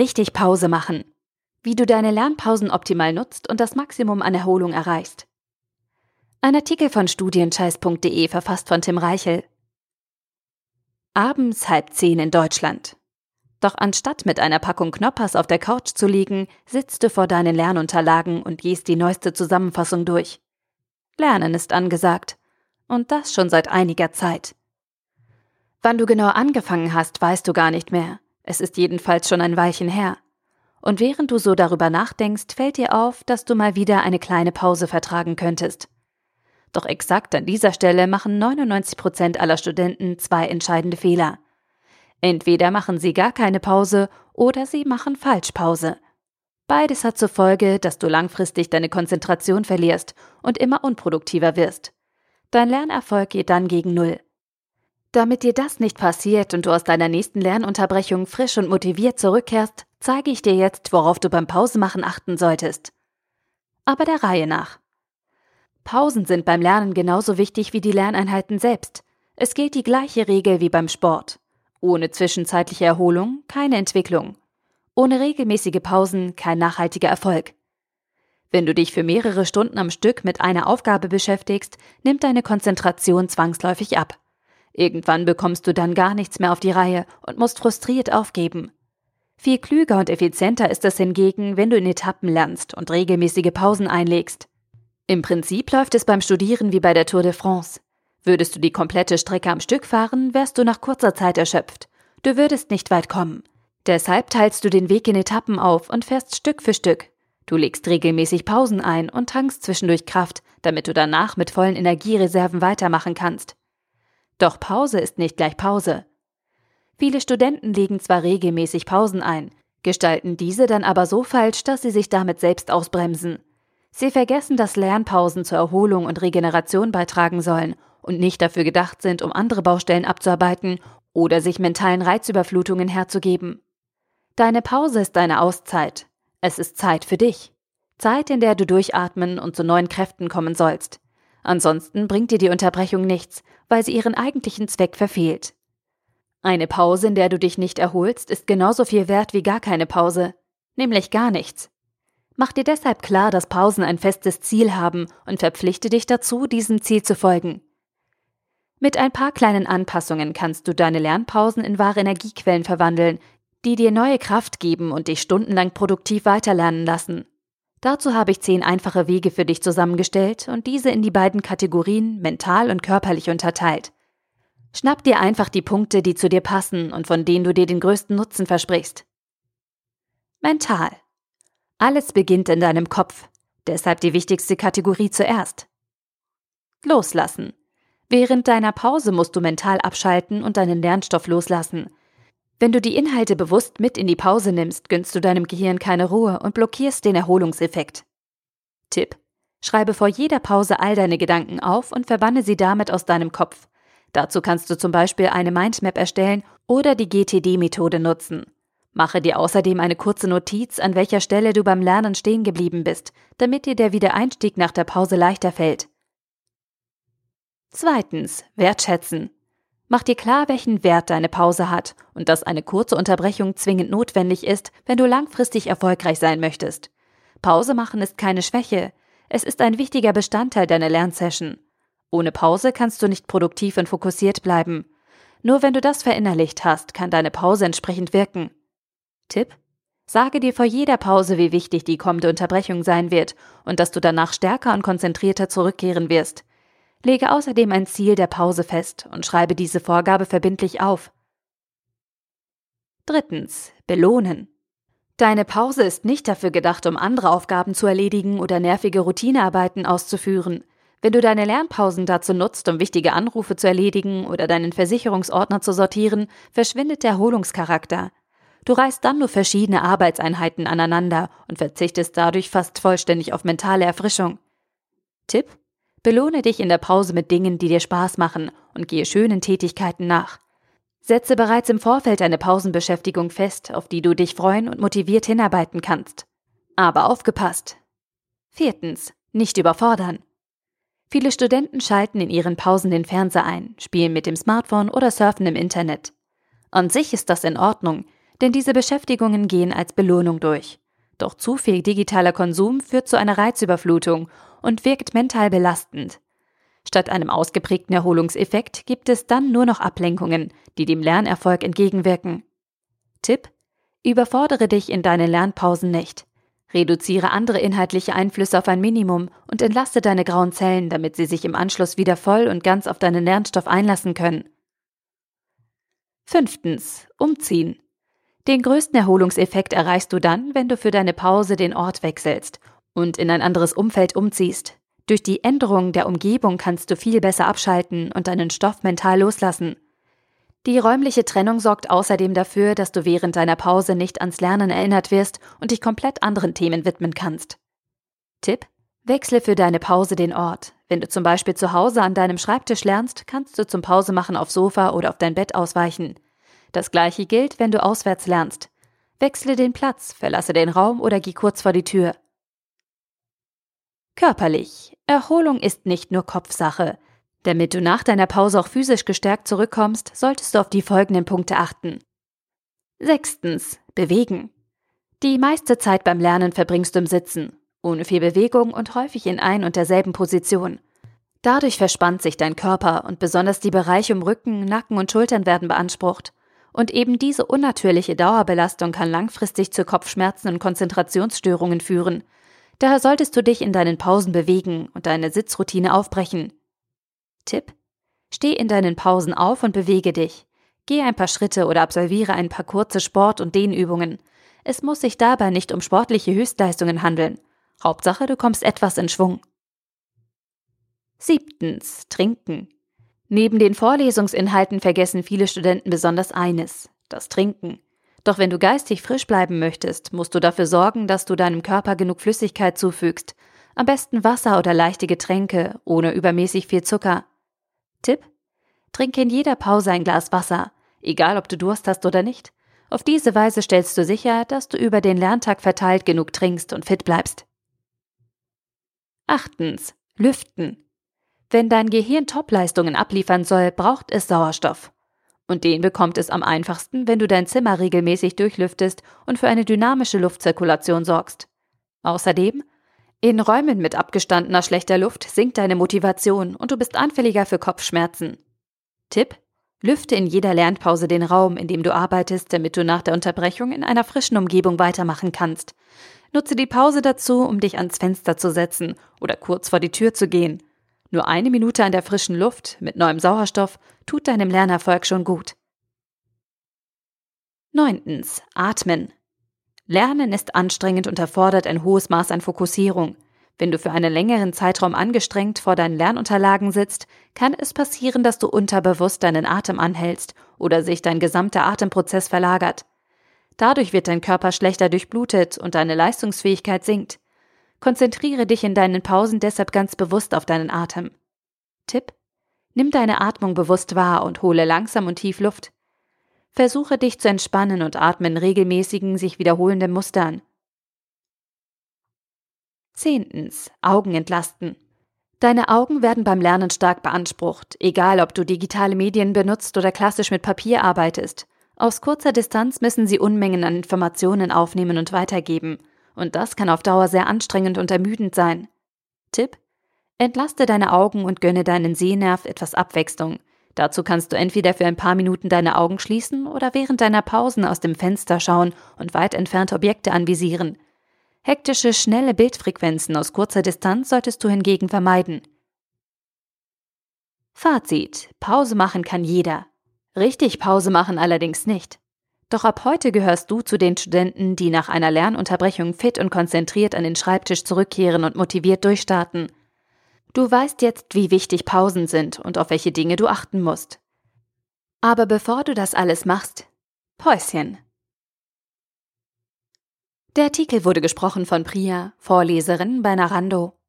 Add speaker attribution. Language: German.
Speaker 1: richtig Pause machen. Wie du deine Lernpausen optimal nutzt und das Maximum an Erholung erreichst. Ein Artikel von studienscheiß.de verfasst von Tim Reichel. Abends halb zehn in Deutschland. Doch anstatt mit einer Packung Knoppers auf der Couch zu liegen, sitzt du vor deinen Lernunterlagen und gehst die neueste Zusammenfassung durch. Lernen ist angesagt. Und das schon seit einiger Zeit. Wann du genau angefangen hast, weißt du gar nicht mehr. Es ist jedenfalls schon ein Weilchen her. Und während du so darüber nachdenkst, fällt dir auf, dass du mal wieder eine kleine Pause vertragen könntest. Doch exakt an dieser Stelle machen 99 Prozent aller Studenten zwei entscheidende Fehler. Entweder machen sie gar keine Pause oder sie machen Falschpause. Beides hat zur Folge, dass du langfristig deine Konzentration verlierst und immer unproduktiver wirst. Dein Lernerfolg geht dann gegen Null. Damit dir das nicht passiert und du aus deiner nächsten Lernunterbrechung frisch und motiviert zurückkehrst, zeige ich dir jetzt, worauf du beim Pausemachen achten solltest. Aber der Reihe nach. Pausen sind beim Lernen genauso wichtig wie die Lerneinheiten selbst. Es gilt die gleiche Regel wie beim Sport. Ohne zwischenzeitliche Erholung keine Entwicklung. Ohne regelmäßige Pausen kein nachhaltiger Erfolg. Wenn du dich für mehrere Stunden am Stück mit einer Aufgabe beschäftigst, nimmt deine Konzentration zwangsläufig ab. Irgendwann bekommst du dann gar nichts mehr auf die Reihe und musst frustriert aufgeben. Viel klüger und effizienter ist es hingegen, wenn du in Etappen lernst und regelmäßige Pausen einlegst. Im Prinzip läuft es beim Studieren wie bei der Tour de France. Würdest du die komplette Strecke am Stück fahren, wärst du nach kurzer Zeit erschöpft. Du würdest nicht weit kommen. Deshalb teilst du den Weg in Etappen auf und fährst Stück für Stück. Du legst regelmäßig Pausen ein und tankst zwischendurch Kraft, damit du danach mit vollen Energiereserven weitermachen kannst. Doch Pause ist nicht gleich Pause. Viele Studenten legen zwar regelmäßig Pausen ein, gestalten diese dann aber so falsch, dass sie sich damit selbst ausbremsen. Sie vergessen, dass Lernpausen zur Erholung und Regeneration beitragen sollen und nicht dafür gedacht sind, um andere Baustellen abzuarbeiten oder sich mentalen Reizüberflutungen herzugeben. Deine Pause ist deine Auszeit. Es ist Zeit für dich. Zeit, in der du durchatmen und zu neuen Kräften kommen sollst. Ansonsten bringt dir die Unterbrechung nichts, weil sie ihren eigentlichen Zweck verfehlt. Eine Pause, in der du dich nicht erholst, ist genauso viel wert wie gar keine Pause, nämlich gar nichts. Mach dir deshalb klar, dass Pausen ein festes Ziel haben und verpflichte dich dazu, diesem Ziel zu folgen. Mit ein paar kleinen Anpassungen kannst du deine Lernpausen in wahre Energiequellen verwandeln, die dir neue Kraft geben und dich stundenlang produktiv weiterlernen lassen. Dazu habe ich zehn einfache Wege für dich zusammengestellt und diese in die beiden Kategorien mental und körperlich unterteilt. Schnapp dir einfach die Punkte, die zu dir passen und von denen du dir den größten Nutzen versprichst. Mental. Alles beginnt in deinem Kopf, deshalb die wichtigste Kategorie zuerst. Loslassen. Während deiner Pause musst du mental abschalten und deinen Lernstoff loslassen. Wenn du die Inhalte bewusst mit in die Pause nimmst, gönnst du deinem Gehirn keine Ruhe und blockierst den Erholungseffekt. Tipp. Schreibe vor jeder Pause all deine Gedanken auf und verbanne sie damit aus deinem Kopf. Dazu kannst du zum Beispiel eine Mindmap erstellen oder die GTD-Methode nutzen. Mache dir außerdem eine kurze Notiz, an welcher Stelle du beim Lernen stehen geblieben bist, damit dir der Wiedereinstieg nach der Pause leichter fällt. Zweitens, wertschätzen. Mach dir klar, welchen Wert deine Pause hat und dass eine kurze Unterbrechung zwingend notwendig ist, wenn du langfristig erfolgreich sein möchtest. Pause machen ist keine Schwäche, es ist ein wichtiger Bestandteil deiner Lernsession. Ohne Pause kannst du nicht produktiv und fokussiert bleiben. Nur wenn du das verinnerlicht hast, kann deine Pause entsprechend wirken. Tipp? Sage dir vor jeder Pause, wie wichtig die kommende Unterbrechung sein wird und dass du danach stärker und konzentrierter zurückkehren wirst. Lege außerdem ein Ziel der Pause fest und schreibe diese Vorgabe verbindlich auf. Drittens. Belohnen. Deine Pause ist nicht dafür gedacht, um andere Aufgaben zu erledigen oder nervige Routinearbeiten auszuführen. Wenn du deine Lernpausen dazu nutzt, um wichtige Anrufe zu erledigen oder deinen Versicherungsordner zu sortieren, verschwindet der Erholungscharakter. Du reißt dann nur verschiedene Arbeitseinheiten aneinander und verzichtest dadurch fast vollständig auf mentale Erfrischung. Tipp? Belohne dich in der Pause mit Dingen, die dir Spaß machen und gehe schönen Tätigkeiten nach. Setze bereits im Vorfeld eine Pausenbeschäftigung fest, auf die du dich freuen und motiviert hinarbeiten kannst. Aber aufgepasst! Viertens. Nicht überfordern. Viele Studenten schalten in ihren Pausen den Fernseher ein, spielen mit dem Smartphone oder surfen im Internet. An sich ist das in Ordnung, Denn diese Beschäftigungen gehen als Belohnung durch. Doch zu viel digitaler Konsum führt zu einer Reizüberflutung und wirkt mental belastend. Statt einem ausgeprägten Erholungseffekt gibt es dann nur noch Ablenkungen, die dem Lernerfolg entgegenwirken. Tipp: Überfordere dich in deinen Lernpausen nicht. Reduziere andere inhaltliche Einflüsse auf ein Minimum und entlaste deine grauen Zellen, damit sie sich im Anschluss wieder voll und ganz auf deinen Lernstoff einlassen können. Fünftens. Umziehen. Den größten Erholungseffekt erreichst du dann, wenn du für deine Pause den Ort wechselst und in ein anderes Umfeld umziehst. Durch die Änderung der Umgebung kannst du viel besser abschalten und deinen Stoff mental loslassen. Die räumliche Trennung sorgt außerdem dafür, dass du während deiner Pause nicht ans Lernen erinnert wirst und dich komplett anderen Themen widmen kannst. Tipp: Wechsle für deine Pause den Ort. Wenn du zum Beispiel zu Hause an deinem Schreibtisch lernst, kannst du zum Pausemachen aufs Sofa oder auf dein Bett ausweichen. Das gleiche gilt, wenn du auswärts lernst. Wechsle den Platz, verlasse den Raum oder geh kurz vor die Tür. Körperlich. Erholung ist nicht nur Kopfsache. Damit du nach deiner Pause auch physisch gestärkt zurückkommst, solltest du auf die folgenden Punkte achten. Sechstens. Bewegen. Die meiste Zeit beim Lernen verbringst du im Sitzen, ohne viel Bewegung und häufig in ein und derselben Position. Dadurch verspannt sich dein Körper und besonders die Bereiche um Rücken, Nacken und Schultern werden beansprucht. Und eben diese unnatürliche Dauerbelastung kann langfristig zu Kopfschmerzen und Konzentrationsstörungen führen. Daher solltest du dich in deinen Pausen bewegen und deine Sitzroutine aufbrechen. Tipp: Steh in deinen Pausen auf und bewege dich. Geh ein paar Schritte oder absolviere ein paar kurze Sport- und Dehnübungen. Es muss sich dabei nicht um sportliche Höchstleistungen handeln. Hauptsache, du kommst etwas in Schwung. Siebtens. Trinken. Neben den Vorlesungsinhalten vergessen viele Studenten besonders eines, das Trinken. Doch wenn du geistig frisch bleiben möchtest, musst du dafür sorgen, dass du deinem Körper genug Flüssigkeit zufügst. Am besten Wasser oder leichte Getränke, ohne übermäßig viel Zucker. Tipp? Trinke in jeder Pause ein Glas Wasser, egal ob du Durst hast oder nicht. Auf diese Weise stellst du sicher, dass du über den Lerntag verteilt genug trinkst und fit bleibst. Achtens. Lüften. Wenn dein Gehirn Topleistungen abliefern soll, braucht es Sauerstoff. Und den bekommt es am einfachsten, wenn du dein Zimmer regelmäßig durchlüftest und für eine dynamische Luftzirkulation sorgst. Außerdem in Räumen mit abgestandener schlechter Luft sinkt deine Motivation und du bist anfälliger für Kopfschmerzen. Tipp: Lüfte in jeder Lernpause den Raum, in dem du arbeitest, damit du nach der Unterbrechung in einer frischen Umgebung weitermachen kannst. Nutze die Pause dazu, um dich ans Fenster zu setzen oder kurz vor die Tür zu gehen. Nur eine Minute an der frischen Luft mit neuem Sauerstoff tut deinem Lernerfolg schon gut. 9. Atmen. Lernen ist anstrengend und erfordert ein hohes Maß an Fokussierung. Wenn du für einen längeren Zeitraum angestrengt vor deinen Lernunterlagen sitzt, kann es passieren, dass du unterbewusst deinen Atem anhältst oder sich dein gesamter Atemprozess verlagert. Dadurch wird dein Körper schlechter durchblutet und deine Leistungsfähigkeit sinkt. Konzentriere dich in deinen Pausen deshalb ganz bewusst auf deinen Atem. Tipp: Nimm deine Atmung bewusst wahr und hole langsam und tief Luft. Versuche dich zu entspannen und atme in regelmäßigen, sich wiederholenden Mustern. Zehntens. Augen entlasten. Deine Augen werden beim Lernen stark beansprucht, egal ob du digitale Medien benutzt oder klassisch mit Papier arbeitest. Aus kurzer Distanz müssen sie Unmengen an Informationen aufnehmen und weitergeben. Und das kann auf Dauer sehr anstrengend und ermüdend sein. Tipp? Entlaste deine Augen und gönne deinen Sehnerv etwas Abwechslung. Dazu kannst du entweder für ein paar Minuten deine Augen schließen oder während deiner Pausen aus dem Fenster schauen und weit entfernte Objekte anvisieren. Hektische, schnelle Bildfrequenzen aus kurzer Distanz solltest du hingegen vermeiden. Fazit. Pause machen kann jeder. Richtig Pause machen allerdings nicht. Doch ab heute gehörst du zu den Studenten, die nach einer Lernunterbrechung fit und konzentriert an den Schreibtisch zurückkehren und motiviert durchstarten. Du weißt jetzt, wie wichtig Pausen sind und auf welche Dinge du achten musst. Aber bevor du das alles machst, Päuschen. Der Artikel wurde gesprochen von Priya, Vorleserin bei Narando.